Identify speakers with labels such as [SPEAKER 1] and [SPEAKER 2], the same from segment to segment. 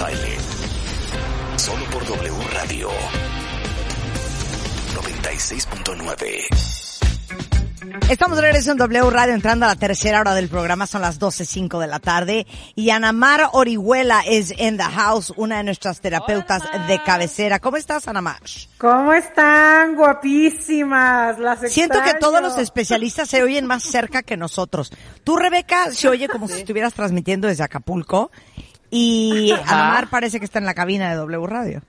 [SPEAKER 1] baile. Solo por W Radio 96.9.
[SPEAKER 2] Estamos de regreso en W Radio entrando a la tercera hora del programa, son las 12.05 de la tarde y Anamar Orihuela es in the house, una de nuestras terapeutas de cabecera. ¿Cómo estás, Anamar?
[SPEAKER 3] ¿Cómo están? Guapísimas. Las
[SPEAKER 2] Siento que todos los especialistas se oyen más cerca que nosotros. Tú, Rebeca, se oye como si estuvieras transmitiendo desde Acapulco y Anamar parece que está en la cabina de W Radio.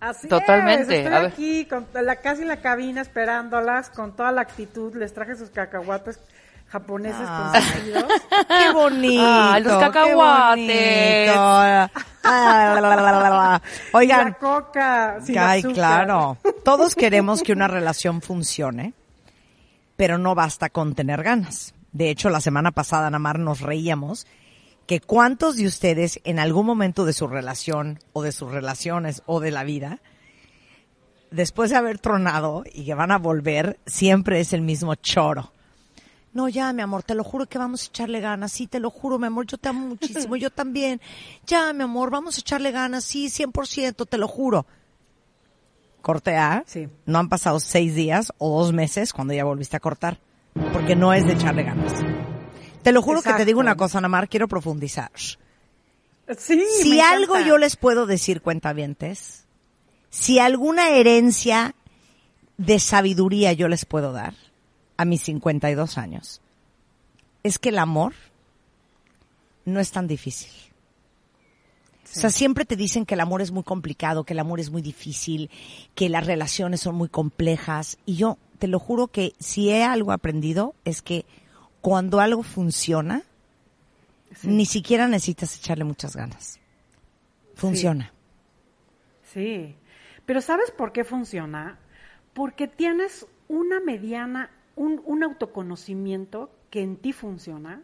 [SPEAKER 3] Así
[SPEAKER 4] Totalmente.
[SPEAKER 3] Es, estoy
[SPEAKER 4] A ver.
[SPEAKER 3] aquí con la, casi en la cabina esperándolas con toda la actitud. Les traje sus cacahuates japoneses
[SPEAKER 2] Ay.
[SPEAKER 3] consentidos.
[SPEAKER 2] ¡Qué bonito!
[SPEAKER 4] Ay, los cacahuates.
[SPEAKER 2] bonito. Ah, la, la, la, la, la, la.
[SPEAKER 3] Y
[SPEAKER 2] Oigan,
[SPEAKER 3] la coca. sin
[SPEAKER 2] Ay,
[SPEAKER 3] azúcar.
[SPEAKER 2] claro. Todos queremos que una relación funcione, pero no basta con tener ganas. De hecho, la semana pasada, Namar, nos reíamos que cuántos de ustedes en algún momento de su relación o de sus relaciones o de la vida, después de haber tronado y que van a volver, siempre es el mismo choro. No, ya, mi amor, te lo juro que vamos a echarle ganas. Sí, te lo juro, mi amor, yo te amo muchísimo, yo también. Ya, mi amor, vamos a echarle ganas. Sí, 100%, te lo juro. Corte A.
[SPEAKER 3] Sí.
[SPEAKER 2] No han pasado seis días o dos meses cuando ya volviste a cortar. Porque no es de echarle ganas. Te lo juro que te digo una cosa, Namar, quiero profundizar.
[SPEAKER 3] Sí,
[SPEAKER 2] si
[SPEAKER 3] me
[SPEAKER 2] algo yo les puedo decir, cuentavientes, si alguna herencia de sabiduría yo les puedo dar a mis 52 años, es que el amor no es tan difícil. O sea, siempre te dicen que el amor es muy complicado, que el amor es muy difícil, que las relaciones son muy complejas. Y yo te lo juro que si he algo aprendido es que cuando algo funciona, ni siquiera necesitas echarle muchas ganas. Funciona.
[SPEAKER 3] Sí, pero ¿sabes por qué funciona? Porque tienes una mediana, un, un autoconocimiento que en ti funciona,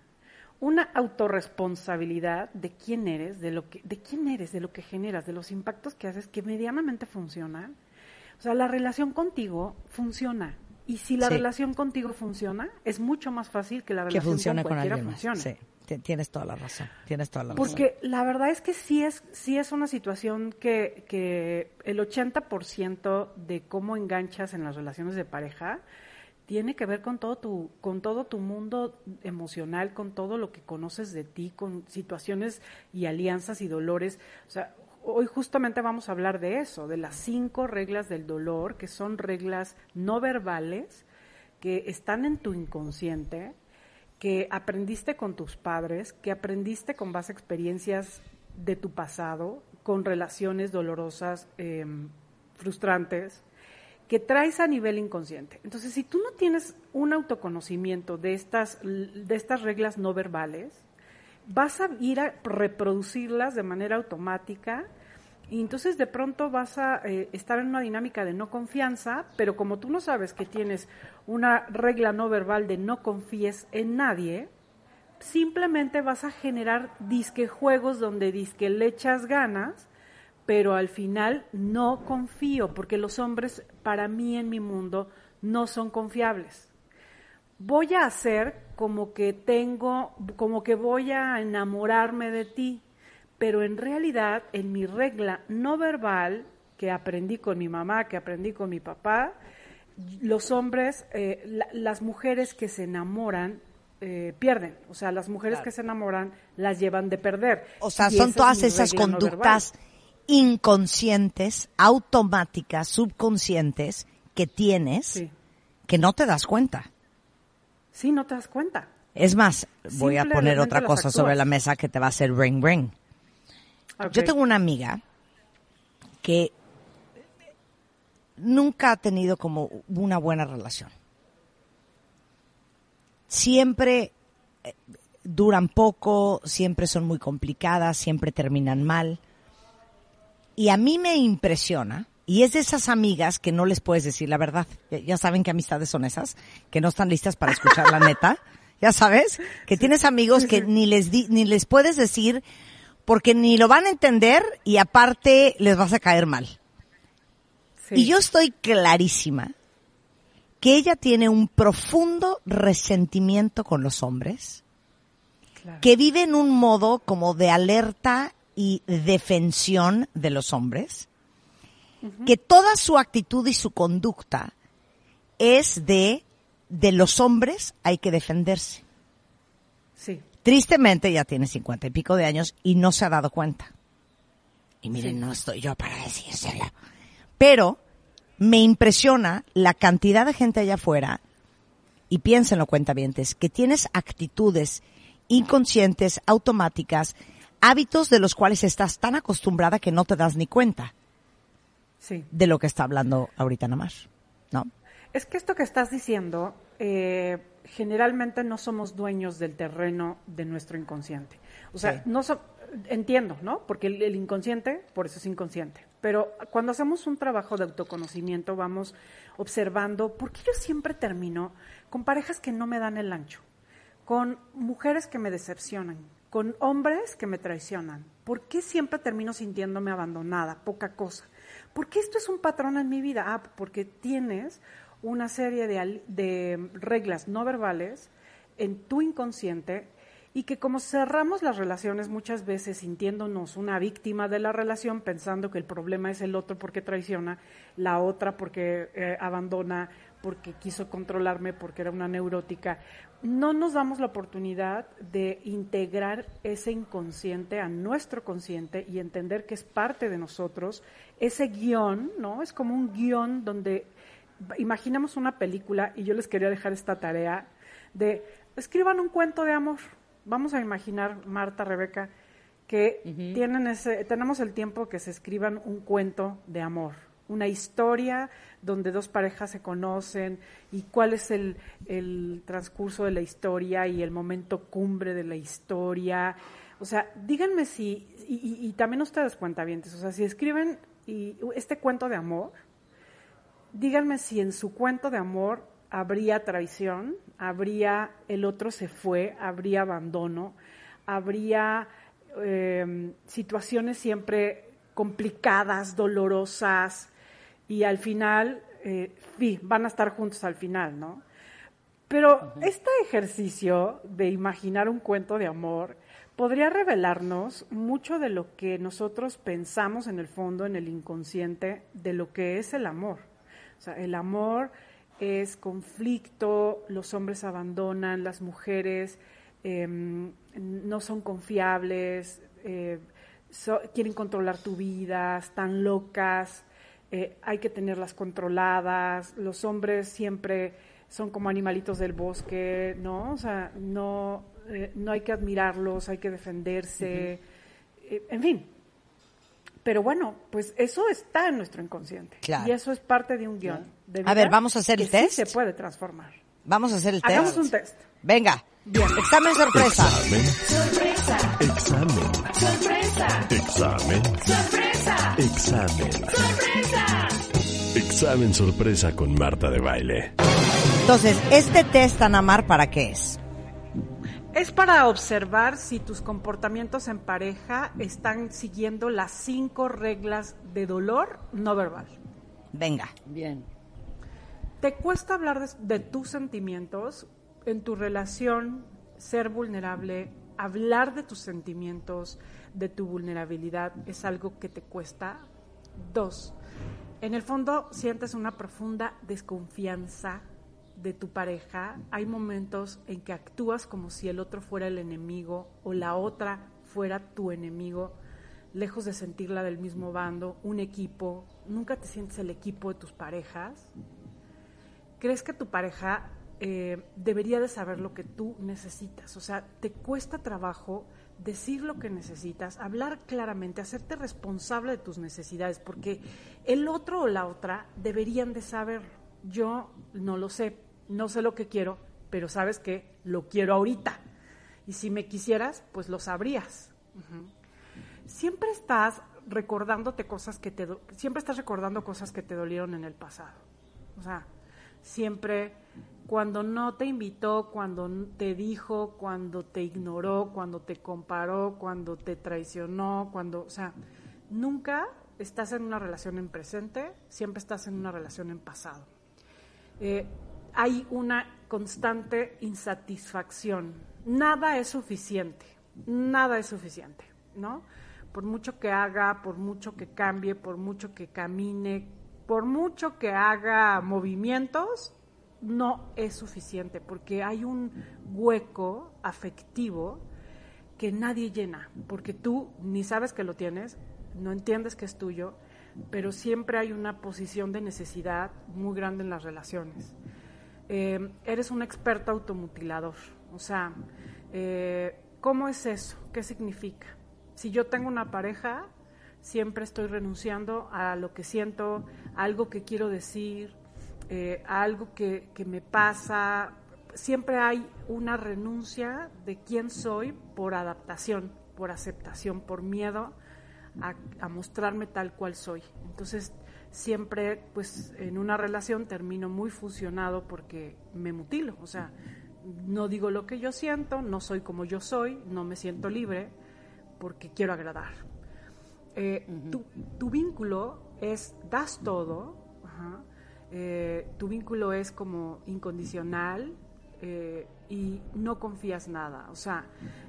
[SPEAKER 3] una autorresponsabilidad de quién eres, de lo que, de quién eres, de lo que generas, de los impactos que haces que medianamente funcionan. O sea, la relación contigo funciona. Y si la
[SPEAKER 2] Sí.
[SPEAKER 3] relación contigo funciona, es mucho más fácil que la
[SPEAKER 2] Que
[SPEAKER 3] relación
[SPEAKER 2] funcione
[SPEAKER 3] con
[SPEAKER 2] con
[SPEAKER 3] cualquiera
[SPEAKER 2] alguien más.
[SPEAKER 3] funcione.
[SPEAKER 2] Sí, ti- tienes toda la razón. Tienes toda la razón.
[SPEAKER 3] Porque la verdad es que sí es, sí es una situación que, que el 80% de cómo enganchas en las relaciones de pareja tiene que ver con todo tu, con todo tu mundo emocional, con todo lo que conoces de ti, con situaciones y alianzas y dolores. O sea, hoy justamente vamos a hablar de eso, de las cinco reglas del dolor, que son reglas no verbales, que están en tu inconsciente, que aprendiste con tus padres, que aprendiste con base experiencias de tu pasado, con relaciones dolorosas, eh, frustrantes, que traes a nivel inconsciente. Entonces, si tú no tienes un autoconocimiento de estas, de estas reglas no verbales, vas a ir a reproducirlas de manera automática y entonces de pronto vas a eh, estar en una dinámica de no confianza, pero como tú no sabes que tienes una regla no verbal de no confíes en nadie, simplemente vas a generar disque juegos donde disque le echas ganas, pero al final no confío, porque los hombres para mí en mi mundo no son confiables. Voy a hacer como que tengo, como que voy a enamorarme de ti, pero en realidad en mi regla no verbal que aprendí con mi mamá, que aprendí con mi papá, los hombres, eh, la- las mujeres que se enamoran eh, pierden, o sea, las mujeres que se enamoran las llevan de perder.
[SPEAKER 2] O sea,
[SPEAKER 3] Y
[SPEAKER 2] son
[SPEAKER 3] es
[SPEAKER 2] todas esas
[SPEAKER 3] no
[SPEAKER 2] conductas inconscientes, automáticas, subconscientes que tienes
[SPEAKER 3] Sí.
[SPEAKER 2] que no te das cuenta.
[SPEAKER 3] Sí, no te das cuenta.
[SPEAKER 2] Es más, voy a poner otra cosa sobre la mesa que te va a hacer ring ring. Yo tengo una amiga que nunca ha tenido como una buena relación. Siempre, eh, duran poco, siempre son muy complicadas, siempre terminan mal. Y a mí me impresiona, y es de esas amigas que no les puedes decir la verdad. Ya, ya saben qué amistades son esas, que no están listas para escuchar la neta. Ya sabes, que tienes amigos que ni les di- ni les puedes decir porque ni lo van a entender y aparte les vas a caer mal.
[SPEAKER 3] Sí.
[SPEAKER 2] Y yo estoy clarísima que ella tiene un profundo resentimiento con los hombres,
[SPEAKER 3] Claro.
[SPEAKER 2] que vive en un modo como de alerta y defensión de los hombres, que toda su actitud y su conducta es de de los hombres hay que defenderse.
[SPEAKER 3] Sí.
[SPEAKER 2] Tristemente ya tiene cincuenta y pico de años y no se ha dado cuenta. Y miren,
[SPEAKER 3] Sí.
[SPEAKER 2] no estoy yo para decírselo. Pero me impresiona la cantidad de gente allá afuera, y piénsenlo cuentavientes, que tienes actitudes inconscientes, automáticas, hábitos de los cuales estás tan acostumbrada que no te das ni cuenta
[SPEAKER 3] Sí.
[SPEAKER 2] de lo que está hablando ahorita Namar. ¿No?
[SPEAKER 3] Es que esto que estás diciendo, eh, generalmente no somos dueños del terreno de nuestro inconsciente. O sea,
[SPEAKER 2] Sí.
[SPEAKER 3] no so- entiendo, ¿no? Porque el, el inconsciente, por eso es inconsciente. Pero cuando hacemos un trabajo de autoconocimiento, vamos observando por qué yo siempre termino con parejas que no me dan el ancho, con mujeres que me decepcionan, con hombres que me traicionan. ¿Por qué siempre termino sintiéndome abandonada, poca cosa? Porque esto es un patrón en mi vida. Ah, porque tienes una serie de, reglas no verbales en tu inconsciente y que como cerramos las relaciones muchas veces sintiéndonos una víctima de la relación, pensando que el problema es el otro porque traiciona, la otra porque eh, abandona, porque quiso controlarme, porque era una neurótica, no nos damos la oportunidad de integrar ese inconsciente a nuestro consciente y entender que es parte de nosotros, ese guion, ¿no? Es como un guion donde imaginamos una película y yo les quería dejar esta tarea de escriban un cuento de amor. Vamos a imaginar, Marta, Rebeca, que tienen ese, tenemos el tiempo que se escriban un cuento de amor, una historia donde dos parejas se conocen y cuál es el, el transcurso de la historia y el momento cumbre de la historia. O sea, díganme si, y, y- y también ustedes cuentavientes, o sea, si escriben y, este cuento de amor, díganme si en su cuento de amor habría traición, habría el otro se fue, habría abandono, habría eh, situaciones siempre complicadas, dolorosas, y al final, eh, sí, van a estar juntos al final, ¿no? Pero este ejercicio de imaginar un cuento de amor podría revelarnos mucho de lo que nosotros pensamos en el fondo, en el inconsciente, de lo que es el amor. O sea, el amor es conflicto, los hombres abandonan, las mujeres eh, no son confiables, eh, so- quieren controlar tu vida, están locas, eh, hay que tenerlas controladas, los hombres siempre son como animalitos del bosque, ¿no? O sea, no, eh, no hay que admirarlos, hay que defenderse, en fin. Pero bueno, pues eso está en nuestro inconsciente.
[SPEAKER 2] Claro.
[SPEAKER 3] Y eso es parte de un guion. de
[SPEAKER 2] A ver, ¿vamos a hacer
[SPEAKER 3] que
[SPEAKER 2] el test?
[SPEAKER 3] Sí se puede transformar.
[SPEAKER 2] Vamos a hacer el test.
[SPEAKER 3] Hagamos un test.
[SPEAKER 2] Venga. Examen sorpresa.
[SPEAKER 1] Examen. Examen. Examen. Examen. Examen sorpresa con Marta de baile.
[SPEAKER 2] Entonces, este test, Anamar, ¿para qué es?
[SPEAKER 3] Es para observar si tus comportamientos en pareja están siguiendo las cinco reglas de dolor no verbal.
[SPEAKER 2] Venga.
[SPEAKER 4] Bien.
[SPEAKER 3] ¿Te cuesta hablar de, de tus sentimientos en tu relación, ser vulnerable, hablar de tus sentimientos, de tu vulnerabilidad, es algo que te cuesta? Dos, en el fondo sientes una profunda desconfianza de tu pareja. Hay momentos en que actúas como si el otro fuera el enemigo o la otra fuera tu enemigo, lejos de sentirla del mismo bando, un equipo. Nunca te sientes el equipo de tus parejas. ¿Crees que tu pareja eh, debería de saber lo que tú necesitas? O sea, ¿te cuesta trabajo decir lo que necesitas, hablar claramente, hacerte responsable de tus necesidades? Porque el otro o la otra deberían de saber. Yo no lo sé, no sé lo que quiero, pero sabes que lo quiero ahorita. Y si me quisieras, pues lo sabrías. Siempre estás recordándote cosas que te siempre estás recordando cosas que te dolieron en el pasado. O sea, siempre cuando no te invitó, cuando te dijo, cuando te ignoró, cuando te comparó, cuando te traicionó, cuando, o sea, nunca estás en una relación en presente, siempre estás en una relación en pasado. Eh, hay una constante insatisfacción. Nada es suficiente, nada es suficiente, ¿no? Por mucho que haga, por mucho que cambie, por mucho que camine, por mucho que haga movimientos, no es suficiente porque hay un hueco afectivo que nadie llena, porque tú ni sabes que lo tienes, no entiendes que es tuyo, pero siempre hay una posición de necesidad muy grande en las relaciones. Eh, eres un experto automutilador, o sea, eh, ¿cómo es eso? ¿Qué significa? Si yo tengo una pareja, siempre estoy renunciando a lo que siento, a algo que quiero decir, eh, a algo que, me pasa. Siempre hay una renuncia de quién soy por adaptación, por aceptación, por miedo a, mostrarme tal cual soy. Entonces, siempre, pues, en una relación termino muy fusionado porque me mutilo. O sea, no digo lo que yo siento, no soy como yo soy, no me siento libre porque quiero agradar. Eh, tu, vínculo es, das todo, eh, tu vínculo es como incondicional eh, y no confías nada. O sea,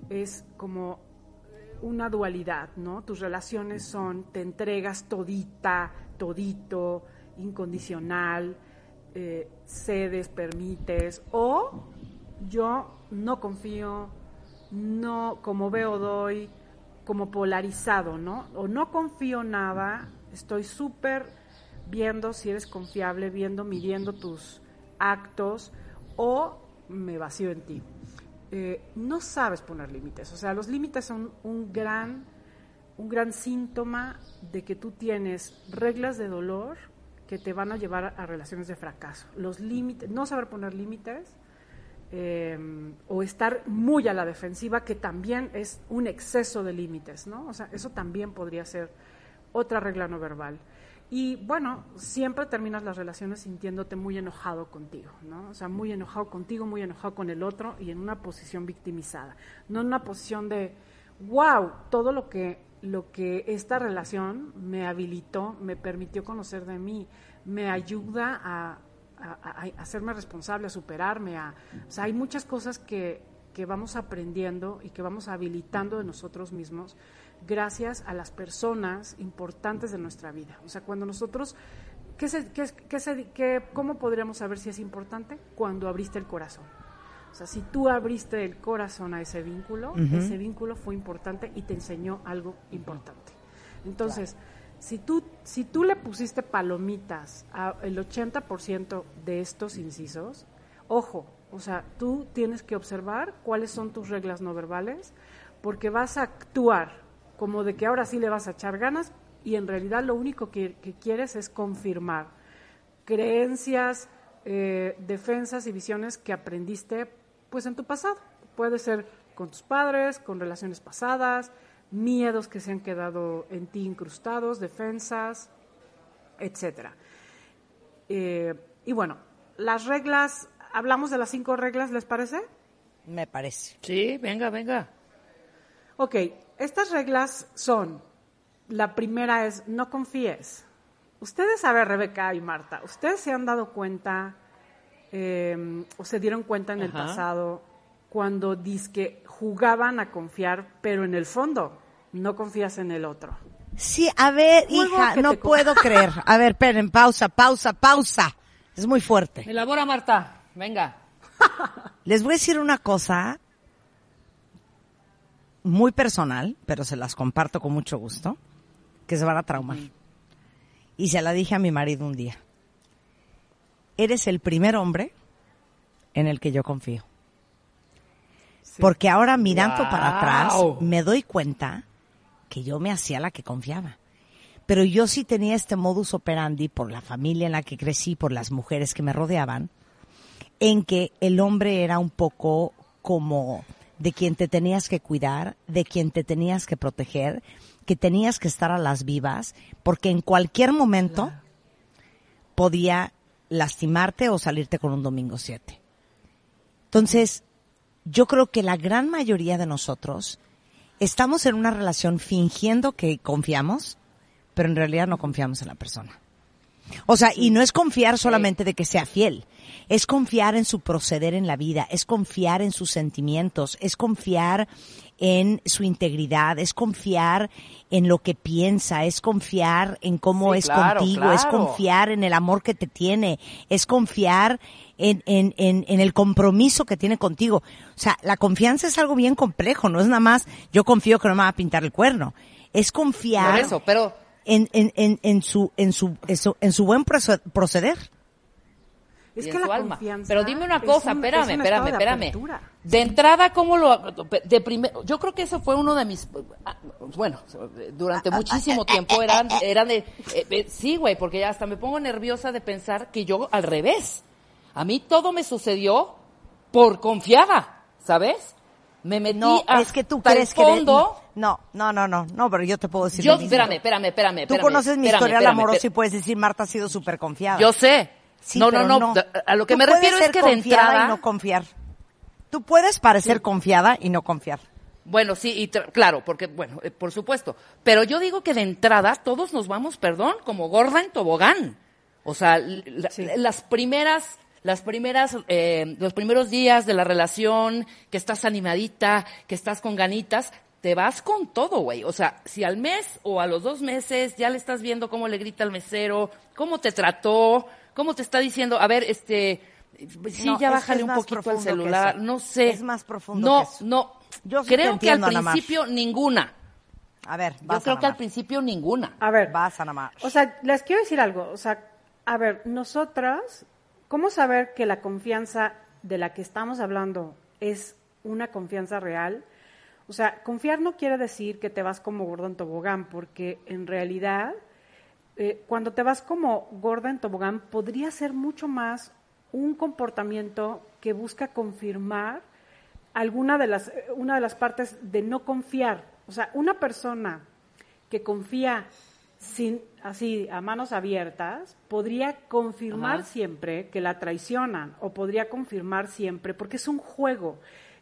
[SPEAKER 3] es como una dualidad, ¿no? Tus relaciones son, te entregas todita, todito, incondicional, cedes, permites, o yo no confío, no, como veo, doy, como polarizado, ¿no? O no confío nada, estoy súper viendo si eres confiable, viendo, midiendo tus actos, o me vacío en ti. Eh, no sabes poner límites, o sea, los límites son un gran, un gran síntoma de que tú tienes reglas de dolor que te van a llevar a relaciones de fracaso. Los límites, no saber poner límites Em, o estar muy a la defensiva, que también es un exceso de límites, ¿no? O sea, eso también podría ser otra regla no verbal. Y bueno, siempre terminas las relaciones sintiéndote muy enojado contigo, ¿no? O sea, muy enojado contigo, muy enojado con el otro y en una posición victimizada, no en una posición de, wow, todo lo que, lo que esta relación me habilitó, me permitió conocer de mí, me ayuda a, hacerme responsable, a superarme. A, o sea, hay muchas cosas que, que vamos aprendiendo y que vamos habilitando de nosotros mismos gracias a las personas importantes de nuestra vida. O sea, cuando nosotros, ¿qué se, qué, qué se, ¿cómo podríamos saber si es importante? Cuando abriste el corazón. O sea, si tú abriste el corazón a ese vínculo, ese vínculo fue importante y te enseñó algo importante. Entonces, si tú, si tú le pusiste palomitas al 80% de estos incisos, ojo, o sea, tú tienes que observar cuáles son tus reglas no verbales, porque vas a actuar como de que ahora sí le vas a echar ganas y en realidad lo único que, quieres es confirmar creencias, eh, defensas y visiones que aprendiste pues en tu pasado. Puede ser con tus padres, con relaciones pasadas, miedos que se han quedado en ti incrustados, defensas, etcétera. Eh, y bueno, las reglas, hablamos de las cinco reglas, ¿les parece?
[SPEAKER 2] Me parece.
[SPEAKER 4] Sí, venga, venga.
[SPEAKER 3] Ok, estas reglas son, la primera es no confíes. Ustedes saben, Rebeca y Marta, ustedes se han dado cuenta eh, o se dieron cuenta en el pasado cuando que jugaban a confiar, pero en el fondo no confías en el otro.
[SPEAKER 2] Sí, a ver, hija, no puedo creer. A ver, esperen, pausa, pausa, pausa. Es muy fuerte.
[SPEAKER 4] Elabora, Marta. Venga.
[SPEAKER 2] Les voy a decir una cosa muy personal, pero se las comparto con mucho gusto, que se van a traumar. Y se la dije a mi marido un día. Eres el primer hombre en el que yo confío. Porque ahora mirando para atrás me doy cuenta que yo me hacía la que confiaba. Pero yo sí tenía este modus operandi por la familia en la que crecí, por las mujeres que me rodeaban, en que el hombre era un poco como de quien te tenías que cuidar, de quien te tenías que proteger, que tenías que estar a las vivas, porque en cualquier momento podía lastimarte o salirte con un domingo 7. Entonces, yo creo que la gran mayoría de nosotros estamos en una relación fingiendo que confiamos, pero en realidad no confiamos en la persona. O sea, y no es confiar solamente de que sea fiel, es confiar en su proceder en la vida, es confiar en sus sentimientos, es confiar en su integridad, es confiar en lo que piensa, es confiar en cómo
[SPEAKER 4] Sí,
[SPEAKER 2] es
[SPEAKER 4] claro,
[SPEAKER 2] contigo, es confiar en el amor que te tiene, es confiar en, en, en, en el compromiso que tiene contigo. O sea, la confianza es algo bien complejo, no es nada más yo confío que no me va a pintar el cuerno. Es confiar
[SPEAKER 4] Por eso, pero
[SPEAKER 2] en, en, en, en su, en su, en su, en su buen proce- proceder.
[SPEAKER 3] Es que
[SPEAKER 4] en
[SPEAKER 3] la
[SPEAKER 4] su alma.
[SPEAKER 3] confianza
[SPEAKER 4] Pero dime una
[SPEAKER 3] es
[SPEAKER 4] cosa,
[SPEAKER 3] un-
[SPEAKER 4] espérame,
[SPEAKER 3] es un
[SPEAKER 4] espérame,
[SPEAKER 3] de
[SPEAKER 4] espérame. De entrada, ¿cómo lo de primero? Yo creo que eso fue uno de mis ah, bueno, durante muchísimo tiempo eran eran de eh, eh, sí, güey, porque ya hasta me pongo nerviosa de pensar que yo al revés. A mí todo me sucedió por confiada, ¿sabes? Me metí
[SPEAKER 2] No,
[SPEAKER 4] hasta
[SPEAKER 2] es que tú
[SPEAKER 4] el
[SPEAKER 2] crees que... de-
[SPEAKER 4] fondo.
[SPEAKER 2] No, no, no, no, no, pero yo te puedo decir
[SPEAKER 4] yo,
[SPEAKER 2] lo mismo.
[SPEAKER 4] espérame, espérame, espérame,
[SPEAKER 2] Tú
[SPEAKER 4] espérame,
[SPEAKER 2] conoces mi
[SPEAKER 4] espérame,
[SPEAKER 2] historial
[SPEAKER 4] espérame,
[SPEAKER 2] amoroso y puedes decir, Marta ha sido súper confiada.
[SPEAKER 4] Yo sé.
[SPEAKER 2] Sí,
[SPEAKER 4] no,
[SPEAKER 2] pero
[SPEAKER 4] no, no, A lo que
[SPEAKER 2] Tú
[SPEAKER 4] me refiero es que de entrada.
[SPEAKER 2] y no confiar. Tú puedes parecer confiada y no confiar.
[SPEAKER 4] Bueno, sí, y claro, porque, bueno, eh, por supuesto. Pero yo digo que de entrada todos nos vamos, perdón, como gorda en tobogán. O sea, las primeras, las primeras, eh, los primeros días de la relación, que estás animadita, que estás con ganitas, te vas con todo, güey. O sea, si al mes o a los dos meses ya le estás viendo cómo le grita al mesero, cómo te trató, cómo te está diciendo, a ver, este, sí,
[SPEAKER 2] No,
[SPEAKER 4] ya bájale un
[SPEAKER 2] más
[SPEAKER 4] poquito al celular, no sé.
[SPEAKER 2] Es más profundo
[SPEAKER 4] No,
[SPEAKER 2] que eso.
[SPEAKER 4] no.
[SPEAKER 2] Yo sí
[SPEAKER 4] creo que al principio ninguna.
[SPEAKER 2] A ver,
[SPEAKER 4] Yo
[SPEAKER 2] vas,
[SPEAKER 4] creo
[SPEAKER 2] Ana
[SPEAKER 4] que al principio ninguna.
[SPEAKER 3] A ver,
[SPEAKER 2] Vas, Ana Mar.
[SPEAKER 3] O sea, les quiero decir algo. O sea, a ver, nosotras, ¿cómo saber que la confianza de la que estamos hablando es una confianza real? O sea, confiar no quiere decir que te vas como gordo en tobogán, porque en realidad, eh, cuando te vas como gorda en tobogán, podría ser mucho más un comportamiento que busca confirmar alguna de las, eh, una de las partes de no confiar. O sea, una persona que confía sin así a manos abiertas podría confirmar
[SPEAKER 4] Ajá.
[SPEAKER 3] siempre que la traicionan o podría confirmar siempre porque es un juego.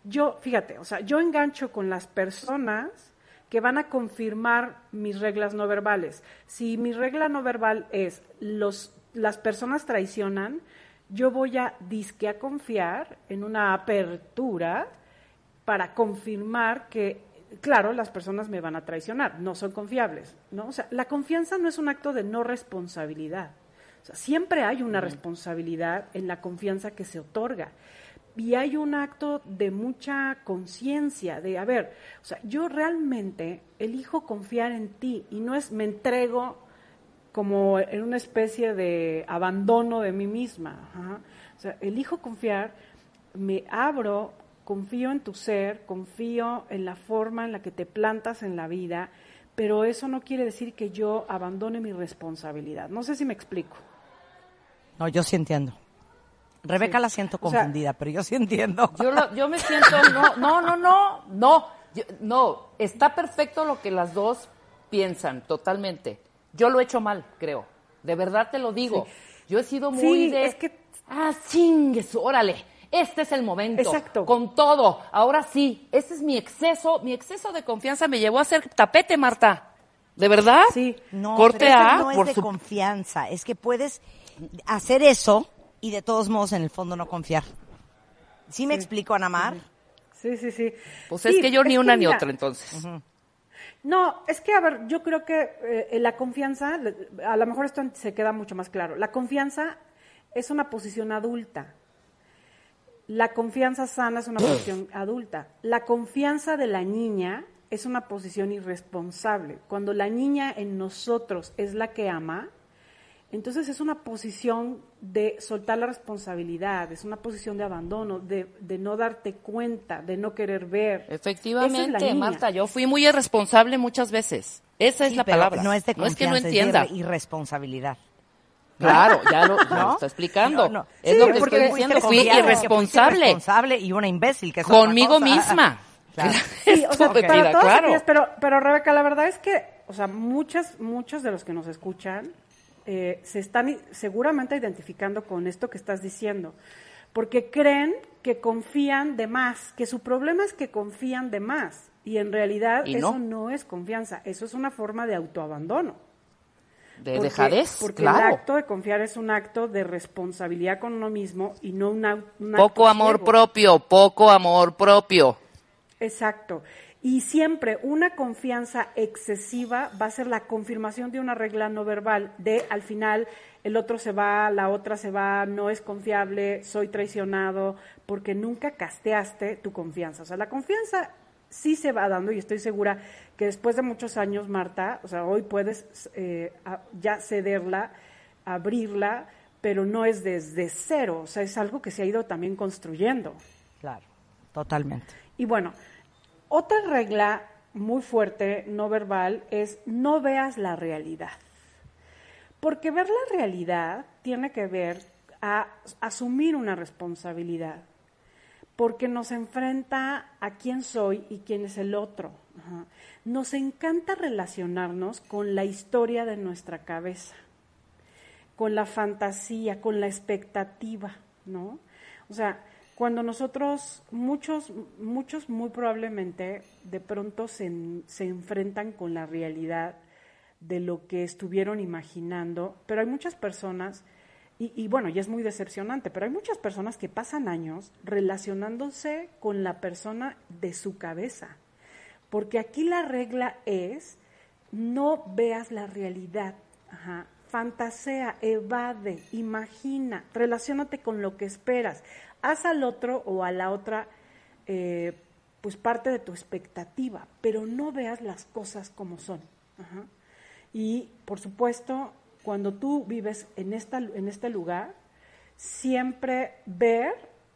[SPEAKER 3] Yo, fíjate, o sea, yo engancho con las personas que van a confirmar mis reglas no verbales. Si mi regla no verbal es los las personas traicionan, yo voy a disque a confiar en una apertura para confirmar que, claro, las personas me van a traicionar, no son confiables, ¿no? O sea, la confianza no es un acto de no responsabilidad. O sea, siempre hay una responsabilidad en la confianza que se otorga. Y hay un acto de mucha conciencia, de, a ver, o sea, yo realmente elijo confiar en ti y no es me entrego como en una especie de abandono de mí misma. ajá. O sea, elijo confiar, me abro, confío en tu ser, confío en la forma en la que te plantas en la vida, pero eso no quiere decir que yo abandone mi responsabilidad. No sé si me explico.
[SPEAKER 2] No, yo sí entiendo. Rebeca
[SPEAKER 3] Sí.
[SPEAKER 2] la siento
[SPEAKER 3] O sea-
[SPEAKER 2] confundida, pero yo sí entiendo.
[SPEAKER 4] Yo, lo- yo me siento, no, no, no, no, no, Yo- no, está perfecto lo que las dos piensan, totalmente. Yo lo he hecho mal, creo. De verdad te lo digo. Yo he sido muy
[SPEAKER 3] Sí,
[SPEAKER 4] de,
[SPEAKER 3] es que-
[SPEAKER 4] ah, chingues, órale, este es el momento.
[SPEAKER 3] Exacto.
[SPEAKER 4] Con todo. Ahora sí, ese es mi exceso, mi exceso de confianza me llevó a hacer tapete, Marta. ¿De verdad?
[SPEAKER 3] Sí.
[SPEAKER 2] No,
[SPEAKER 4] Corte
[SPEAKER 2] pero
[SPEAKER 4] A,
[SPEAKER 2] no es
[SPEAKER 4] por
[SPEAKER 2] de
[SPEAKER 4] su-
[SPEAKER 2] confianza, es que puedes hacer eso y de todos modos en el fondo no confiar. ¿Sí me explico, Ana Mar?
[SPEAKER 3] Sí, sí, sí.
[SPEAKER 4] Pues
[SPEAKER 3] Sí,
[SPEAKER 4] es que yo ni una ni
[SPEAKER 3] mira,
[SPEAKER 4] otra, entonces.
[SPEAKER 3] No, es que, a ver, yo creo que eh, la confianza, a lo mejor esto se queda mucho más claro. La confianza es una posición adulta. La confianza sana es una posición adulta. La confianza de la niña es una posición irresponsable. Cuando la niña en nosotros es la que ama, entonces es una posición de soltar la responsabilidad, es una posición de abandono, de, de no darte cuenta, de no querer ver. Es
[SPEAKER 4] Efectivamente. Marta, yo fui muy irresponsable muchas veces. Esa es la
[SPEAKER 2] pero
[SPEAKER 4] palabra.
[SPEAKER 2] No es de
[SPEAKER 4] no es que no entienda.
[SPEAKER 2] de irresponsabilidad.
[SPEAKER 4] Claro, ya lo, está explicando.
[SPEAKER 2] No, no.
[SPEAKER 4] Es
[SPEAKER 2] Sí,
[SPEAKER 4] lo que
[SPEAKER 2] porque
[SPEAKER 4] estoy diciendo. Fui irresponsable
[SPEAKER 2] irresponsable y una imbécil. Que
[SPEAKER 4] conmigo misma.
[SPEAKER 2] Claro.
[SPEAKER 3] Sí, o sea,
[SPEAKER 4] Esto me
[SPEAKER 3] para
[SPEAKER 4] queda
[SPEAKER 3] todas
[SPEAKER 4] claro.
[SPEAKER 3] aquellas, pero, pero Rebeca, la verdad es que, o sea, muchas, muchos de los que nos escuchan eh, se están seguramente identificando con esto que estás diciendo, porque creen que confían de más, que su problema es que confían de más, y en realidad
[SPEAKER 4] Y
[SPEAKER 3] eso
[SPEAKER 4] no.
[SPEAKER 3] es confianza, eso es una forma de autoabandono.
[SPEAKER 4] De
[SPEAKER 3] Porque-
[SPEAKER 4] dejadez,
[SPEAKER 3] Porque
[SPEAKER 4] claro.
[SPEAKER 3] el acto de confiar es un acto de responsabilidad con uno mismo y no un, au- un
[SPEAKER 4] Poco
[SPEAKER 3] acto
[SPEAKER 4] amor
[SPEAKER 3] ciego.
[SPEAKER 4] propio, poco amor propio.
[SPEAKER 3] Exacto. Y siempre una confianza excesiva va a ser la confirmación de una regla no verbal, de al final el otro se va, la otra se va, no es confiable, soy traicionado, porque nunca casteaste tu confianza. O sea, la confianza sí se va dando y estoy segura que después de muchos años, Marta, o sea, hoy puedes eh, ya cederla, abrirla, pero no es desde cero, o sea, es algo que se ha ido también construyendo.
[SPEAKER 2] Claro, totalmente.
[SPEAKER 3] Y bueno, otra regla muy fuerte, no verbal, es no veas la realidad. Porque ver la realidad tiene que ver a asumir una responsabilidad. Porque nos enfrenta a quién soy y quién es el otro. Nos encanta relacionarnos con la historia de nuestra cabeza con la fantasía, con la expectativa, ¿no? O sea, cuando nosotros, muchos, muchos muy probablemente de pronto se, se enfrentan con la realidad de lo que estuvieron imaginando, pero hay muchas personas, y, y bueno, y es muy decepcionante, pero hay muchas personas que pasan años relacionándose con la persona de su cabeza, porque aquí la regla es no veas la realidad, Ajá. Fantasea, evade, imagina, relaciónate con lo que esperas, haz al otro o a la otra eh, pues parte de tu expectativa, pero no veas las cosas como son. Y por supuesto, cuando tú vives en, esta, en este lugar, siempre ver,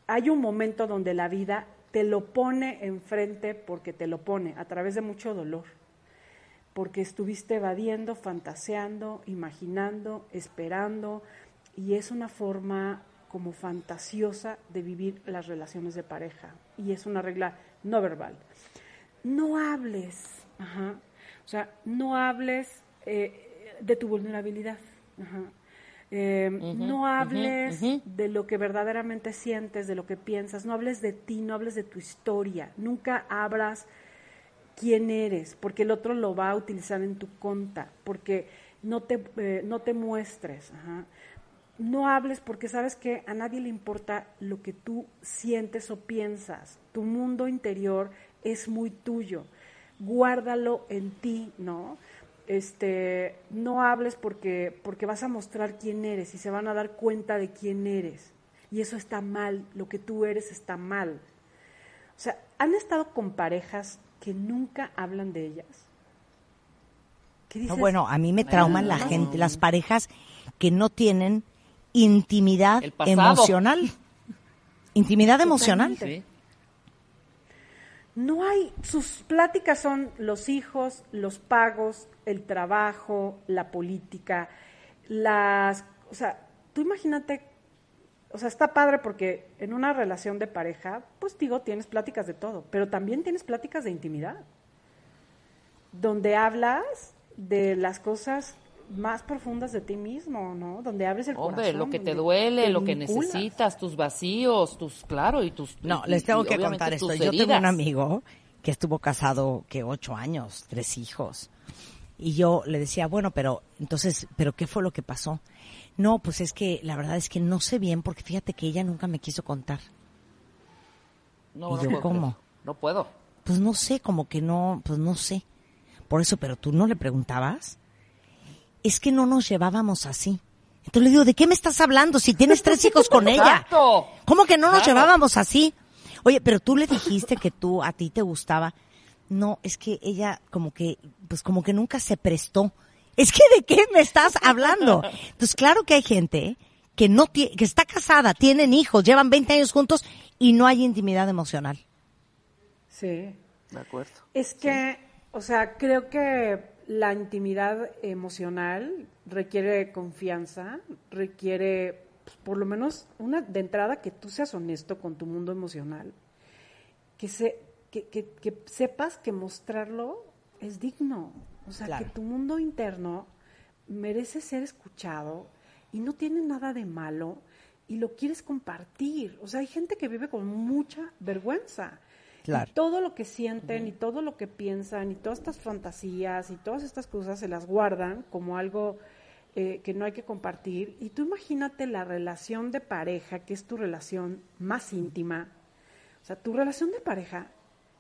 [SPEAKER 3] hay un momento donde la vida te lo pone enfrente porque te lo pone a través de mucho dolor, porque estuviste evadiendo, fantaseando, imaginando, esperando, y es una forma como fantasiosa de vivir las relaciones de pareja, y es una regla no verbal. No hables, ajá. o sea, no hables eh, de tu vulnerabilidad. Ajá. Eh, no hables de lo que verdaderamente sientes, de lo que piensas, no hables de ti, no hables de tu historia, nunca abras quién eres, porque el otro lo va a utilizar en tu contra, porque no te, eh, no te muestres. ajá. No hables porque sabes que a nadie le importa lo que tú sientes o piensas. Tu mundo interior es muy tuyo. Guárdalo en ti, ¿no? Este, no hables porque, porque vas a mostrar quién eres y se van a dar cuenta de quién eres. Y eso está mal, lo que tú eres está mal. O sea, ¿han estado con parejas que nunca hablan de ellas? ¿Qué
[SPEAKER 2] No, bueno, a mí me trauman la gente, las parejas que no tienen intimidad emocional. Intimidad emocional.
[SPEAKER 4] Sí.
[SPEAKER 3] No hay, sus pláticas son los hijos, los pagos, el trabajo, la política, las, o sea, tú imagínate, o sea, está padre porque en una relación de pareja, pues digo, tienes pláticas de todo, pero también tienes pláticas de intimidad, donde hablas de las cosas más profundas de ti mismo, ¿no? Donde abres el
[SPEAKER 4] Hombre,
[SPEAKER 3] corazón.
[SPEAKER 4] lo que te duele, lo que
[SPEAKER 3] vinculas.
[SPEAKER 4] necesitas, tus vacíos, tus, claro, y tus...
[SPEAKER 2] No,
[SPEAKER 4] y-
[SPEAKER 2] les tengo
[SPEAKER 4] y
[SPEAKER 2] que contar esto. Yo tengo un amigo que estuvo casado, que ocho años, tres hijos. Y yo le decía, bueno, pero entonces, ¿pero qué fue lo que pasó? No, pues es que la verdad es que no sé bien porque fíjate que ella nunca me quiso contar.
[SPEAKER 4] No,
[SPEAKER 2] ¿Y
[SPEAKER 4] no
[SPEAKER 2] yo
[SPEAKER 4] puedo
[SPEAKER 2] cómo?
[SPEAKER 4] No puedo.
[SPEAKER 2] Pues no sé, como que no, pues no sé. Por eso, pero tú no le preguntabas. Es que no nos llevábamos así. Entonces le digo, ¿de qué me estás hablando si tienes tres hijos con ella? ¿Cómo que no nos
[SPEAKER 4] Claro.
[SPEAKER 2] llevábamos así? Oye, pero tú le dijiste que tú, a ti te gustaba. No, es que ella como que, pues como que nunca se prestó. Es que de qué me estás hablando. Entonces, claro que hay gente que no tiene, que está casada, tienen hijos, llevan 20 años juntos y no hay intimidad emocional.
[SPEAKER 3] Sí.
[SPEAKER 4] De acuerdo.
[SPEAKER 3] Es que, o sea, creo que la intimidad emocional requiere confianza, requiere, pues, por lo menos, una de entrada que tú seas honesto con tu mundo emocional, que se que, que, que sepas que mostrarlo es digno. O sea,
[SPEAKER 2] Claro.
[SPEAKER 3] que tu mundo interno merece ser escuchado y no tiene nada de malo y lo quieres compartir. O sea, hay gente que vive con mucha vergüenza.
[SPEAKER 2] Claro.
[SPEAKER 3] Y todo lo que sienten y todo lo que piensan y todas estas fantasías y todas estas cosas se las guardan como algo eh, que no hay que compartir. Y tú imagínate la relación de pareja, que es tu relación más íntima. O sea, tu relación de pareja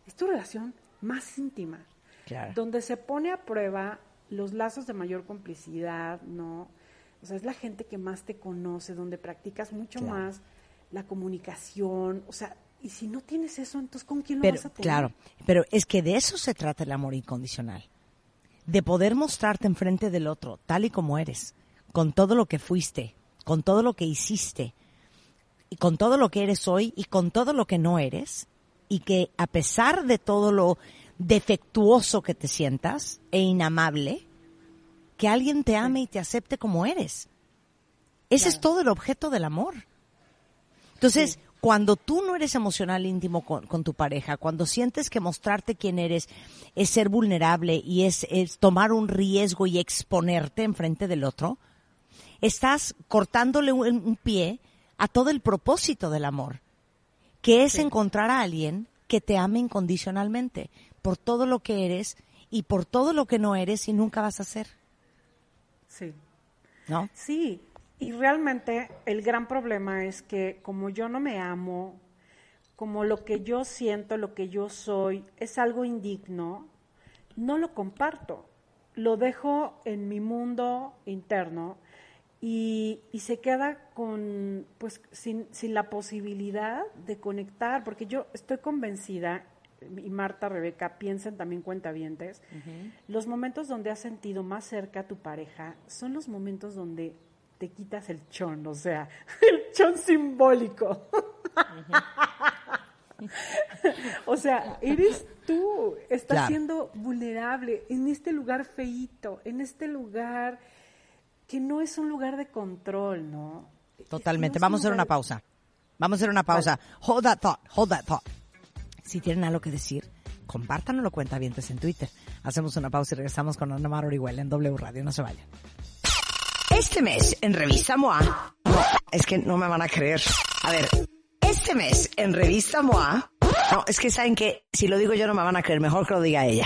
[SPEAKER 3] es tu relación más íntima
[SPEAKER 2] Claro.
[SPEAKER 3] donde se pone a prueba los lazos de mayor complicidad, ¿no? O sea, es la gente que más te conoce, donde practicas mucho
[SPEAKER 2] Claro.
[SPEAKER 3] más la comunicación, o sea, y si no tienes eso, entonces ¿con quién lo
[SPEAKER 2] Pero,
[SPEAKER 3] vas a tener?
[SPEAKER 2] claro, pero es que de eso se trata el amor incondicional. De poder mostrarte enfrente del otro, tal y como eres, con todo lo que fuiste, con todo lo que hiciste, y con todo lo que eres hoy y con todo lo que no eres, y que a pesar de todo lo defectuoso que te sientas e inamable, que alguien te ame y te acepte como eres. Ese es todo el objeto del amor. Entonces, cuando tú no eres emocional íntimo con, con tu pareja, cuando sientes que mostrarte quién eres es ser vulnerable y es, es tomar un riesgo y exponerte enfrente del otro, estás cortándole un, un pie a todo el propósito del amor, que es encontrar a alguien que te ame incondicionalmente por todo lo que eres y por todo lo que no eres y nunca vas a ser,
[SPEAKER 3] Sí.
[SPEAKER 2] ¿no?
[SPEAKER 3] Sí, y realmente el gran problema es que como yo no me amo, como lo que yo siento, lo que yo soy es algo indigno, no lo comparto. Lo dejo en mi mundo interno y, y se queda con, pues, sin, sin la posibilidad de conectar, porque yo estoy convencida, y Marta, Rebeca, piensen también cuentavientes, los momentos donde has sentido más cerca a tu pareja son los momentos donde te quitas el chon, o sea, el chon simbólico. o sea, eres tú, estás
[SPEAKER 2] Claro.
[SPEAKER 3] siendo vulnerable en este lugar feíto, en este lugar que no es un lugar de control, ¿no?
[SPEAKER 2] Totalmente.
[SPEAKER 3] No
[SPEAKER 2] Vamos a hacer una pausa. Vamos a hacer una pausa. Hold that thought, hold that thought. Si tienen algo que decir, compártanlo cuenta vientes en Twitter. Hacemos una pausa y regresamos con Ana Mar Orihuela en W Radio. No se vayan. Este mes en Revista MOA. Es que no me van a creer. A ver, este mes en Revista MOA. No, es que saben que si lo digo yo no me van a creer. Mejor que lo diga ella.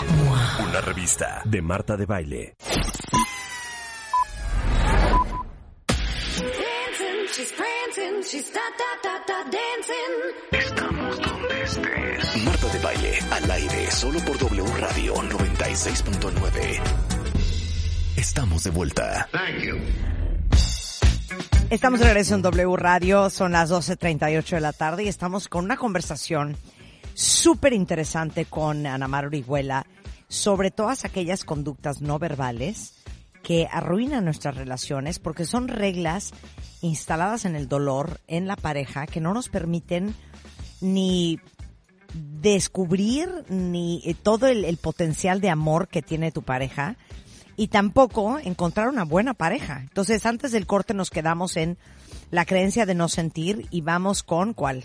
[SPEAKER 1] Una revista de Marta de Baile. Estamos donde estés. Marta de Baile, al aire, solo por W Radio 96.9. Estamos de vuelta.
[SPEAKER 2] Estamos de regreso en W Radio, son las 12.38 de la tarde y estamos con una conversación súper interesante con Ana Mar Orihuela sobre todas aquellas conductas no verbales que arruinan nuestras relaciones porque son reglas instaladas en el dolor, en la pareja, que no nos permiten ni descubrir ni eh, todo el, el potencial de amor que tiene tu pareja y tampoco encontrar una buena pareja. Entonces, antes del corte nos quedamos en la creencia de no sentir y vamos con cuál.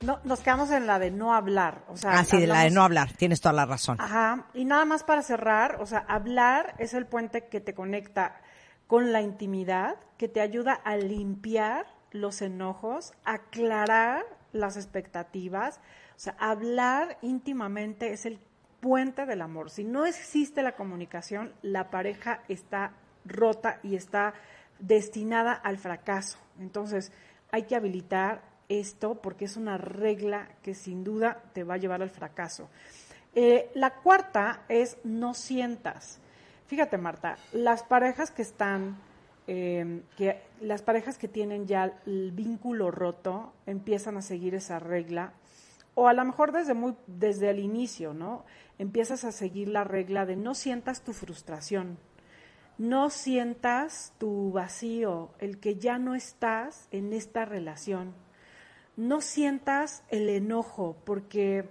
[SPEAKER 3] No, nos quedamos en la de no hablar. O sea,
[SPEAKER 2] Ah, sí, de la de no hablar. Tienes toda la razón.
[SPEAKER 3] Ajá, y nada más para cerrar, o sea, hablar es el puente que te conecta con la intimidad, que te ayuda a limpiar los enojos, aclarar las expectativas. O sea, hablar íntimamente es el puente del amor. Si no existe la comunicación, la pareja está rota y está destinada al fracaso. Entonces, hay que habilitar esto porque es una regla que sin duda te va a llevar al fracaso. Eh, la cuarta es no sientas. Fíjate, Marta, las parejas que están, eh, que las parejas que tienen ya el vínculo roto empiezan a seguir esa regla o a lo mejor desde muy desde el inicio, ¿no? Empiezas a seguir la regla de no sientas tu frustración, no sientas tu vacío, el que ya no estás en esta relación. No sientas el enojo, porque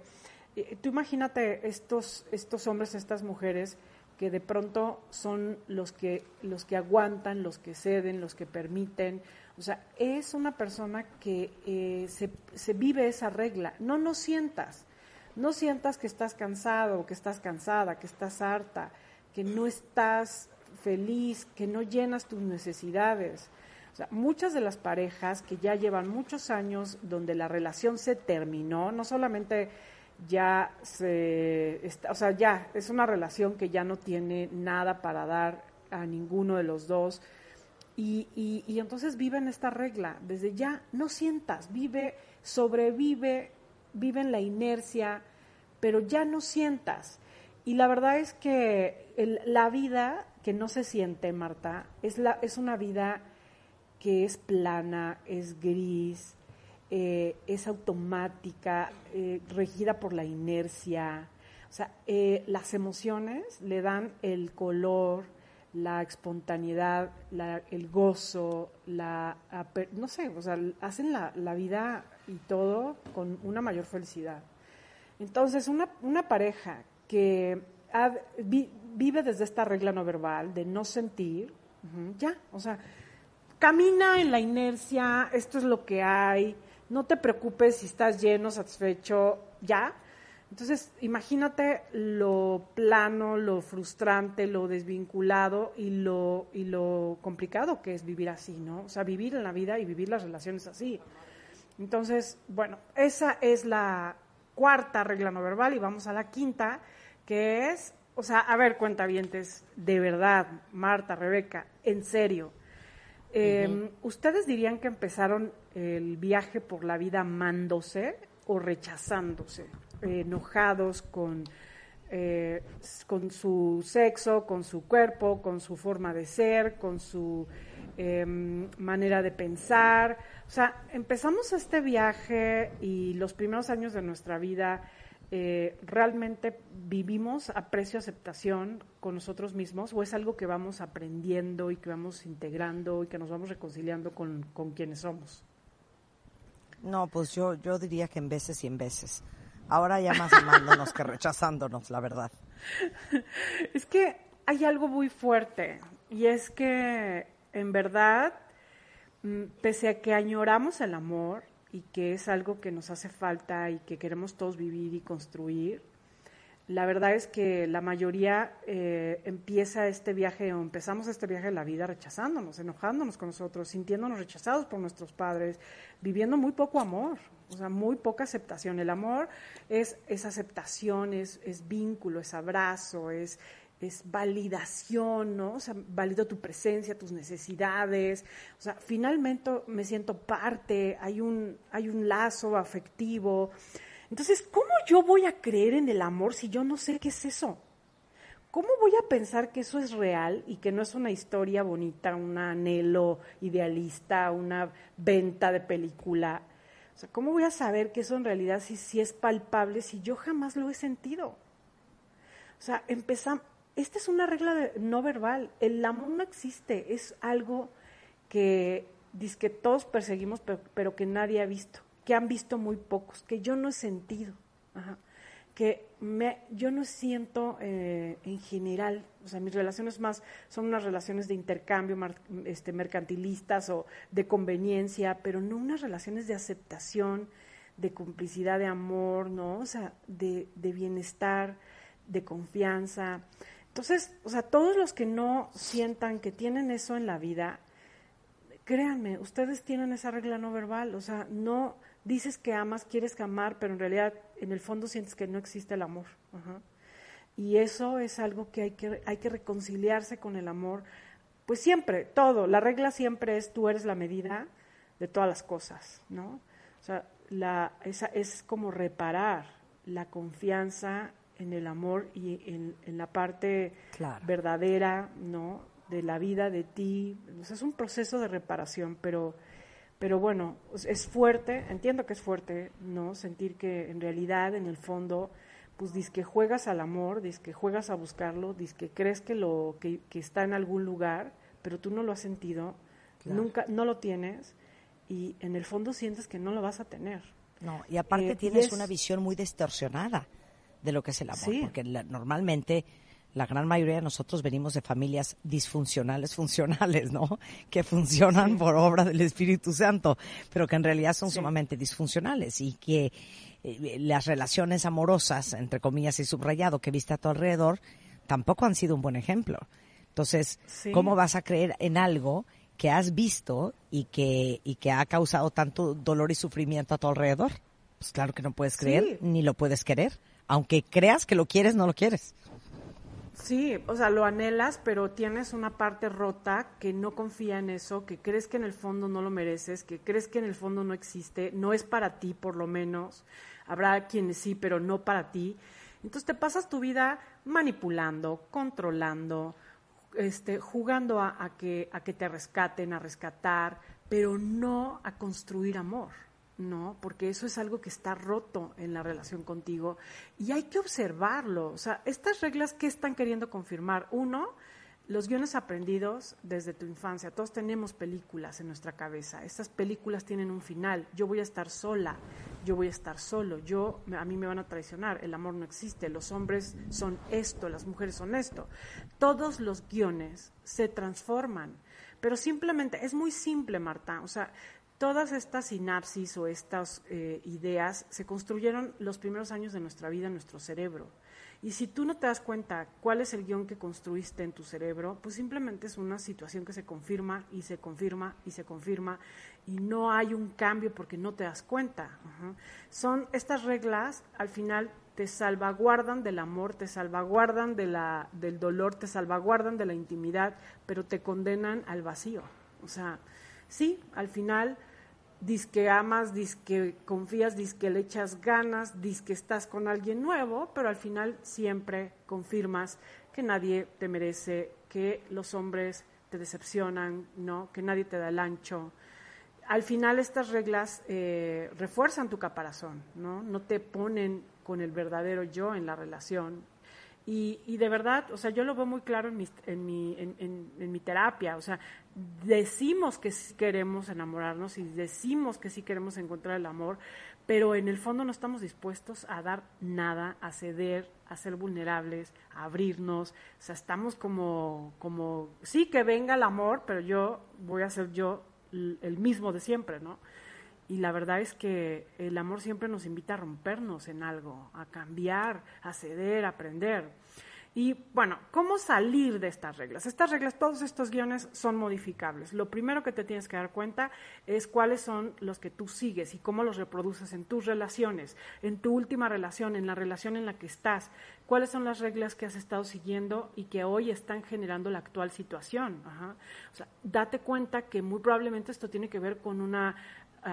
[SPEAKER 3] eh, tú imagínate estos, estos hombres, estas mujeres que de pronto son los que, los que aguantan, los que ceden, los que permiten. O sea, es una persona que eh, se, se vive esa regla. No, no sientas. No sientas que estás cansado, que estás cansada, que estás harta, que no estás feliz, que no llenas tus necesidades. Muchas de las parejas que ya llevan muchos años donde la relación se terminó, no solamente ya se, está, o sea, ya es una relación que ya no tiene nada para dar a ninguno de los dos. Y, y, y entonces viven esta regla, desde ya no sientas, vive, sobrevive, vive en la inercia, pero ya no sientas. Y la verdad es que el- la vida que no se siente, Marta, es, la, es una vida que es plana, es gris, eh, es automática, eh, regida por la inercia. O sea, eh, las emociones le dan el color, la espontaneidad, el gozo, la, no sé, o sea, hacen la, la vida y todo con una mayor felicidad. Entonces, una, una pareja que vive desde esta regla no verbal de no sentir, ya, o sea, camina en la inercia, esto es lo que hay, no te preocupes si estás lleno, satisfecho, ya. Entonces, imagínate lo plano, lo frustrante, lo desvinculado y lo, y lo complicado que es vivir así, ¿no? O sea, vivir en la vida y vivir las relaciones así. Entonces, bueno, esa es la cuarta regla no verbal y vamos a la quinta, que es, o sea, a ver, cuentavientes, de verdad, Marta, Rebeca, en serio, eh, ¿ustedes dirían que empezaron el viaje por la vida amándose o rechazándose, eh, enojados con, eh, con su sexo, con su cuerpo, con su forma de ser, con su eh, manera de pensar? O sea, empezamos este viaje y los primeros años de nuestra vida eh, realmente vivimos aprecio, aceptación con nosotros mismos o es algo que vamos aprendiendo y que vamos integrando y que nos vamos reconciliando con, con quienes somos.
[SPEAKER 2] No, pues yo, yo diría que en veces y en veces. Ahora ya más amándonos que rechazándonos, la verdad.
[SPEAKER 3] Es que hay algo muy fuerte y es que en verdad, mm, pese a que añoramos el amor y que es algo que nos hace falta y que queremos todos vivir y construir, la verdad es que la mayoría eh, empieza este viaje o empezamos este viaje de la vida rechazándonos, enojándonos con nosotros, sintiéndonos rechazados por nuestros padres, viviendo muy poco amor, o sea, muy poca aceptación. El amor es, es aceptación, es, es vínculo, es abrazo, es, es validación, ¿no? O sea, valido tu presencia, tus necesidades. O sea, finalmente me siento parte, hay un, hay un lazo afectivo. Entonces, ¿cómo yo voy a creer en el amor si yo no sé qué es eso? ¿Cómo voy a pensar que eso es real y que no es una historia bonita, un anhelo idealista, una venta de película? O sea, ¿cómo voy a saber que eso en realidad sí, sí es palpable si yo jamás lo he sentido? O sea, empezamos, esta es una regla de- no verbal, el amor no existe, es algo que que todos perseguimos, pero, que nadie ha visto, que han visto muy pocos, que yo no he sentido, ajá, que me, yo no siento eh, en general, o sea, mis relaciones más son unas relaciones de intercambio este, mercantilistas o de conveniencia, pero no unas relaciones de aceptación, de complicidad, de amor, ¿no? O sea, de bienestar, de confianza. Entonces, o sea, todos los que no sientan que tienen eso en la vida, créanme, ustedes tienen esa regla no verbal, o sea, no dices que amas, quieres amar, pero en realidad en el fondo sientes que no existe el amor. Y eso es algo que hay que hay que reconciliarse con el amor, pues siempre, todo, la regla siempre es tú eres la medida de todas las cosas, ¿no? O sea, esa es como reparar la confianza en el amor y en, en la parte
[SPEAKER 2] Claro.
[SPEAKER 3] verdadera, ¿no? De la vida, de ti. O sea, es un proceso de reparación, pero, Pero bueno, es- fuerte, entiendo que es fuerte, ¿no? Sentir que en realidad, en el fondo, pues dices que juegas al amor, dices que juegas a buscarlo, dices que crees que, lo, que, que está en algún lugar, pero tú no lo has sentido, nunca, no lo tienes, y en el fondo sientes que no lo vas a tener.
[SPEAKER 2] No, y aparte
[SPEAKER 3] Eh, y
[SPEAKER 2] tienes
[SPEAKER 3] es-
[SPEAKER 2] una visión muy distorsionada de lo que es el amor,
[SPEAKER 3] Sí.
[SPEAKER 2] porque la- normalmente la gran mayoría de nosotros venimos de familias disfuncionales, funcionales, ¿no? Que funcionan por obra del Espíritu Santo, pero que en realidad son sumamente disfuncionales y que eh, las relaciones amorosas, entre comillas y subrayado, que viste a tu alrededor, tampoco han sido un buen ejemplo. Entonces. ¿cómo vas a creer en algo que has visto y que, y que ha causado tanto dolor y sufrimiento a tu alrededor? Pues claro que no puedes creer ni lo puedes querer. Aunque creas que lo quieres, no lo quieres.
[SPEAKER 3] Sí, o sea, lo anhelas, pero tienes una parte rota que no confía en eso, que crees que en el fondo no lo mereces, que crees que en el fondo no existe, no es para ti por lo menos. Habrá quienes sí, pero no para ti. Entonces te pasas tu vida manipulando, controlando, este, jugando a, a que, a que te rescaten, a rescatar, pero no a construir amor. No, porque eso es algo que está roto en la relación contigo y hay que observarlo. O sea, estas reglas, ¿qué están queriendo confirmar? Uno, los guiones aprendidos desde tu infancia. Todos tenemos películas en nuestra cabeza. Estas películas tienen un final. Yo voy a estar sola, yo voy a estar solo, yo a mí me van a traicionar, el amor no existe, los hombres son esto, las mujeres son esto. Todos los guiones se transforman, pero simplemente es muy simple, Marta. O sea, todas estas sinapsis o estas eh, ideas se construyeron los primeros años de nuestra vida en nuestro cerebro. Y si tú no te das cuenta cuál es el guion que construiste en tu cerebro, pues simplemente es una situación que se confirma y se confirma y se confirma y no hay un cambio porque no te das cuenta. Son estas reglas, al final te salvaguardan del amor, te salvaguardan del dolor, te salvaguardan de la intimidad, pero te condenan al vacío. O sea, sí, al final que amas, que confías, que le echas ganas, que estás con alguien nuevo, pero al final siempre confirmas que nadie te merece, que los hombres te decepcionan, ¿no? que nadie te da el ancho. Al final estas reglas eh, refuerzan tu caparazón, ¿no? no te ponen con el verdadero yo en la relación, y, y, de verdad, o sea, yo lo veo muy claro en mi, en, mi, en, en, en mi terapia. O sea, decimos que sí queremos enamorarnos y decimos que sí queremos encontrar el amor, pero en el fondo no estamos dispuestos a dar nada, a ceder, a ser vulnerables, a abrirnos. O sea, estamos como, como sí que venga el amor, pero yo voy a ser yo el mismo de siempre, ¿no? Y la verdad es que el amor siempre nos invita a rompernos en algo, a cambiar, a ceder, a aprender. Y bueno, ¿cómo salir de estas reglas? Estas reglas, todos estos guiones son modificables. Lo primero que te tienes que dar cuenta es cuáles son los que tú sigues y cómo los reproduces en tus relaciones, en tu última relación, en la relación en la que estás. ¿Cuáles son las reglas que has estado siguiendo y que hoy están generando la actual situación? Ajá. O sea, date cuenta que muy probablemente esto tiene que ver con una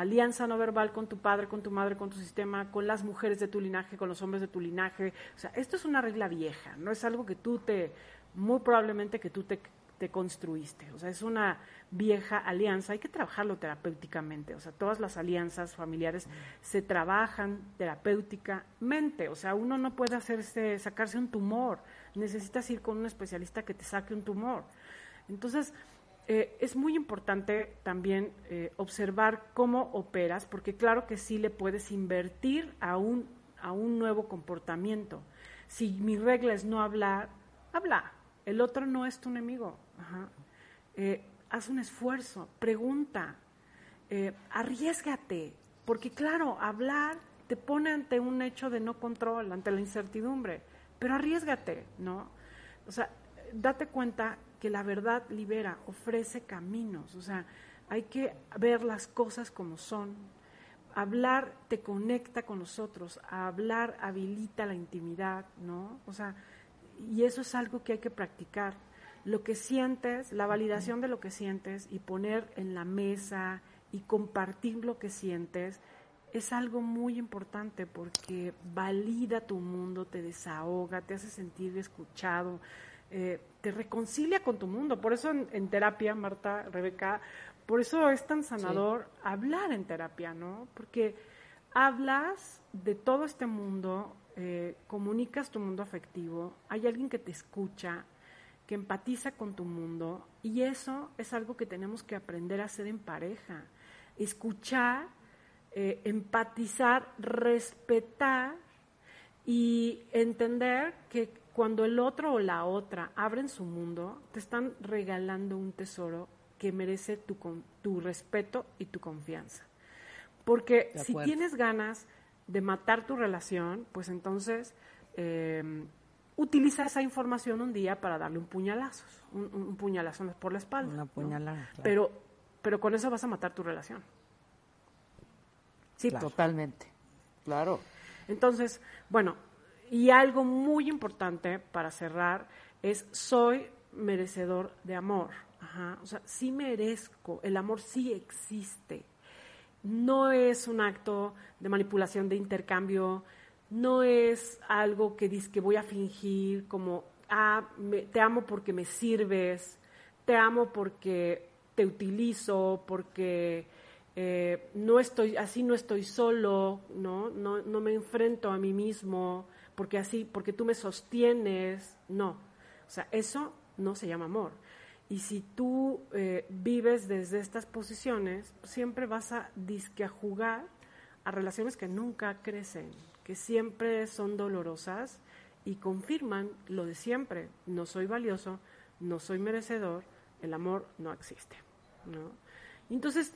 [SPEAKER 3] alianza no verbal con tu padre, con tu madre, con tu sistema, con las mujeres de tu linaje, con los hombres de tu linaje. O sea, esto es una regla vieja, no es algo que tú te, muy probablemente que tú te, te construiste. O sea, es una vieja alianza, hay que trabajarlo terapéuticamente. O sea, todas las alianzas familiares se trabajan terapéuticamente. O sea, uno no puede hacerse, sacarse un tumor, necesitas ir con un especialista que te saque un tumor. Entonces, eh, es muy importante también eh, observar cómo operas, porque claro que sí le puedes invertir a un, a un nuevo comportamiento. Si mi regla es no hablar, habla. El otro no es tu enemigo. Eh, haz un esfuerzo, pregunta, arriesgate, porque claro, hablar te pone ante un hecho de no control, ante la incertidumbre, pero arriesgate, ¿no? O sea, date cuenta que la verdad libera, ofrece caminos, o sea, hay que ver las cosas como son. Hablar te conecta con nosotros, hablar habilita la intimidad, ¿no? O sea, y eso es algo que hay que practicar. Lo que sientes, la validación de lo que sientes y poner en la mesa y compartir lo que sientes es algo muy importante porque valida tu mundo, te desahoga, te hace sentir escuchado, eh, te reconcilia con tu mundo. Por eso en, en, terapia, Marta, Rebeca, Por eso es tan sanador hablar en terapia, ¿no? Porque hablas de todo este mundo, eh, comunicas tu mundo afectivo, hay alguien que te escucha, que empatiza con tu mundo, y eso es algo que tenemos que aprender a hacer en pareja. Escuchar, eh, empatizar, respetar y entender que cuando el otro o la otra abren su mundo, te están regalando un tesoro que merece tu, respeto y tu confianza. Porque si tienes ganas de matar tu relación, pues entonces eh, utiliza esa información un día para darle un puñalazo, un, puñalazo por la espalda.
[SPEAKER 2] Una
[SPEAKER 3] ¿no?
[SPEAKER 2] puñalada, claro.
[SPEAKER 3] Pero, pero con eso vas a matar tu relación. Sí,
[SPEAKER 4] Totalmente. Claro.
[SPEAKER 3] entonces, bueno, y algo muy importante para cerrar es soy merecedor de amor. Ajá, o sea, sí merezco, el amor sí existe. No es un acto de manipulación, de intercambio, no es algo que dice que voy a fingir como, ah, me- te amo porque me sirves, te amo porque te utilizo, porque eh, no estoy, así no estoy solo, ¿no? No, no me enfrento a mí mismo, porque así, porque tú me sostienes, no. O sea, eso no se llama amor. Y si tú eh, vives desde estas posiciones, siempre vas a disque a relaciones que nunca crecen, que siempre son dolorosas y confirman lo de siempre. No soy valioso, no soy merecedor, el amor no existe. ¿no? Entonces,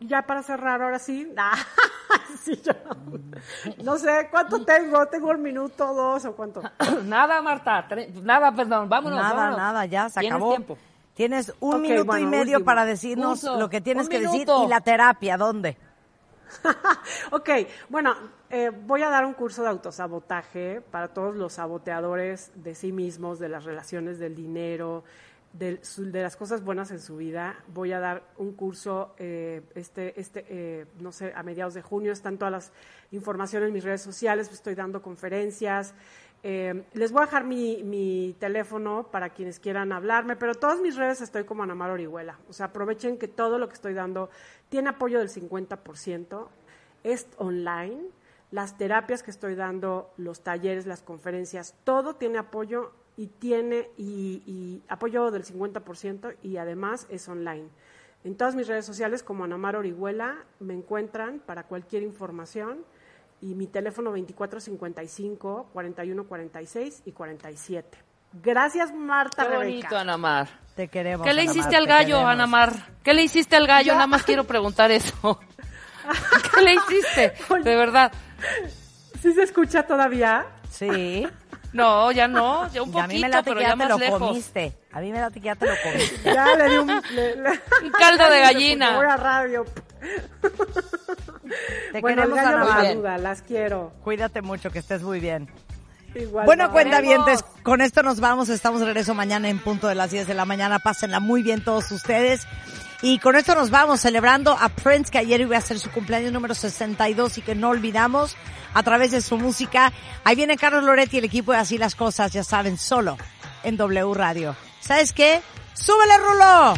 [SPEAKER 3] ya para cerrar, ahora sí, ah, sí, yo- no sé cuánto tengo, tengo un minuto, dos o cuánto.
[SPEAKER 4] nada, Marta. Nada, perdón. Vámonos.
[SPEAKER 2] nada,
[SPEAKER 4] vámonos.
[SPEAKER 2] nada, ya se
[SPEAKER 4] Tienes
[SPEAKER 2] acabó.
[SPEAKER 4] tiempo.
[SPEAKER 2] Tienes un minuto y medio
[SPEAKER 3] último.
[SPEAKER 2] para decirnos lo que tienes que decir y la terapia, ¿dónde?
[SPEAKER 3] ok, bueno, eh, voy a dar un curso de autosabotaje para todos los saboteadores de sí mismos, de las relaciones, del dinero, su- de, las cosas buenas en su vida. Voy a dar un curso, eh, este, este, eh, no sé, a mediados de junio. Están todas las informaciones en mis redes sociales. Estoy dando conferencias. Eh, les voy a dejar mi, mi teléfono para quienes quieran hablarme, pero todas mis redes estoy como Anamar Orihuela. O sea, aprovechen que todo lo que estoy dando tiene apoyo del 50%, es online, las terapias que estoy dando, los talleres, las conferencias, todo tiene apoyo y tiene y, y apoyo del 50% y además es online. En todas mis redes sociales como Anamar Orihuela me encuentran para cualquier información y mi teléfono 2455 4146 y 47. Gracias Marta
[SPEAKER 4] Qué
[SPEAKER 3] Rebeca.
[SPEAKER 4] bonito, Ana Mar.
[SPEAKER 2] Te queremos.
[SPEAKER 4] ¿Qué le hiciste al gallo,
[SPEAKER 2] queremos.
[SPEAKER 4] Ana Mar? ¿Qué le hiciste al gallo? Nada más quiero preguntar eso. ¿Qué le hiciste? De verdad.
[SPEAKER 3] ¿Sí se escucha todavía?
[SPEAKER 2] Sí.
[SPEAKER 4] No, ya no, ya un
[SPEAKER 2] Y a mí me
[SPEAKER 4] poquito,
[SPEAKER 2] late
[SPEAKER 4] pero
[SPEAKER 2] que
[SPEAKER 4] ya
[SPEAKER 2] te
[SPEAKER 4] más
[SPEAKER 2] lo
[SPEAKER 4] lejos.
[SPEAKER 2] comiste. A mí me late que ya te lo comiste.
[SPEAKER 3] Ya le di un... le- le-
[SPEAKER 4] Un caldo de gallina.
[SPEAKER 3] Voy a radio.
[SPEAKER 2] Te
[SPEAKER 3] bueno,
[SPEAKER 2] queremos,
[SPEAKER 3] los
[SPEAKER 2] Mar.
[SPEAKER 3] saluda, las quiero.
[SPEAKER 2] Cuídate mucho, que estés muy bien.
[SPEAKER 3] Igual,
[SPEAKER 2] Bueno,
[SPEAKER 3] bye.
[SPEAKER 2] cuentavientes, con esto nos vamos. Estamos de regreso mañana en punto de las 10 de la mañana. Pásenla muy bien todos ustedes. Y con esto nos vamos celebrando a Prince, que ayer iba a ser su cumpleaños número 62 y que no olvidamos a través de su música. Ahí viene Carlos Loretti y el equipo de Así las Cosas, ya saben, solo en W Radio. ¿Sabes qué? ¡Súbele, Rulo!